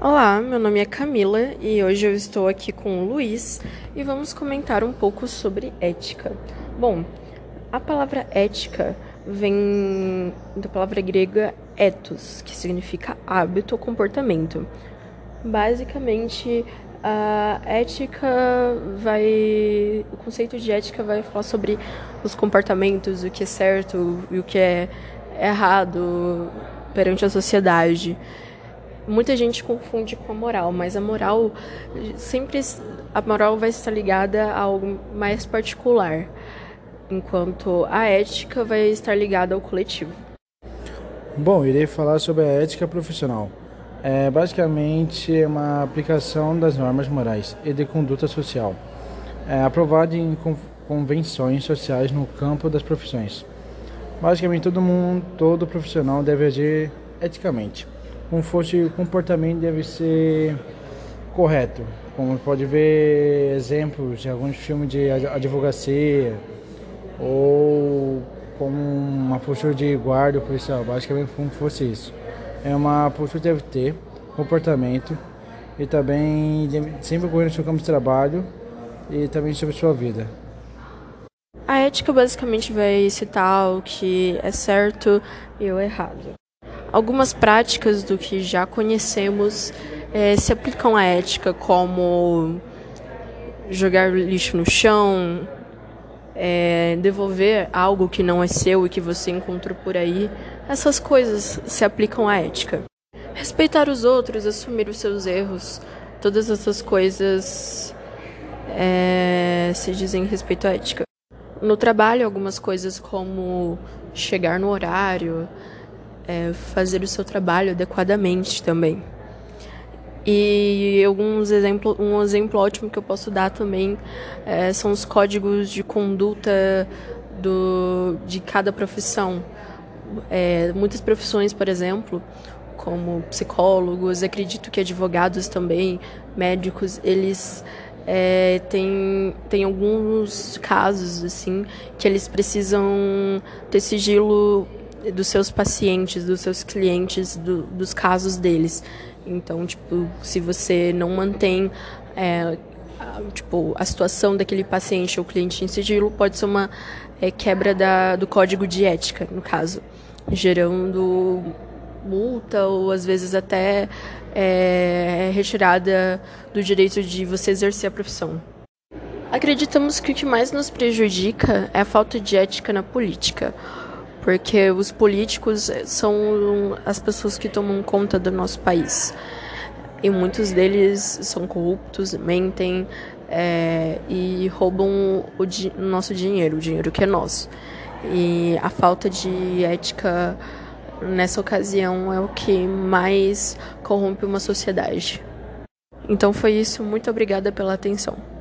Olá, meu nome é Camila e hoje eu estou aqui com o Luiz e vamos comentar um pouco sobre ética. Bom, a palavra ética vem da palavra grega ethos, que significa hábito ou comportamento. Basicamente, a ética vai. O conceito de ética vai falar sobre os comportamentos, o que é certo e o que é errado perante a sociedade. Muita gente confunde com a moral, mas a moral sempre a moral vai estar ligada a algo mais particular, enquanto a ética vai estar ligada ao coletivo. Bom, irei falar sobre a ética profissional. É basicamente uma aplicação das normas morais e de conduta social, é aprovada em convenções sociais no campo das profissões. Basicamente, todo mundo, todo profissional deve agir eticamente como fosse o comportamento deve ser correto. Como pode ver exemplos de alguns filmes de advocacia ou como uma postura de guarda policial, basicamente como fosse isso. É uma postura que deve ter, comportamento e também sempre ocorrer no seu campo de trabalho e também sobre sua vida. A ética basicamente vai citar o que é certo e o errado. Algumas práticas do que já conhecemos é, se aplicam à ética, como jogar lixo no chão, é, devolver algo que não é seu e que você encontrou por aí. Essas coisas se aplicam à ética. Respeitar os outros, assumir os seus erros, todas essas coisas é, se dizem respeito à ética. No trabalho, algumas coisas como chegar no horário, é, fazer o seu trabalho adequadamente também. E alguns exemplo, um exemplo ótimo que eu posso dar também é, são os códigos de conduta do, de cada profissão. É, muitas profissões, por exemplo, como psicólogos, acredito que advogados também, médicos, eles é, têm tem alguns casos assim que eles precisam ter sigilo dos seus pacientes, dos seus clientes, do, dos casos deles. Então, tipo, se você não mantém é, a, tipo, a situação daquele paciente ou cliente em sigilo, pode ser uma é, quebra da, do código de ética, no caso, gerando multa ou às vezes até é, retirada do direito de você exercer a profissão. Acreditamos que o que mais nos prejudica é a falta de ética na política porque os políticos são as pessoas que tomam conta do nosso país. E muitos deles são corruptos, mentem é, e roubam o, di o nosso dinheiro, o dinheiro que é nosso. E a falta de ética nessa ocasião é o que mais corrompe uma sociedade. Então foi isso, muito obrigada pela atenção.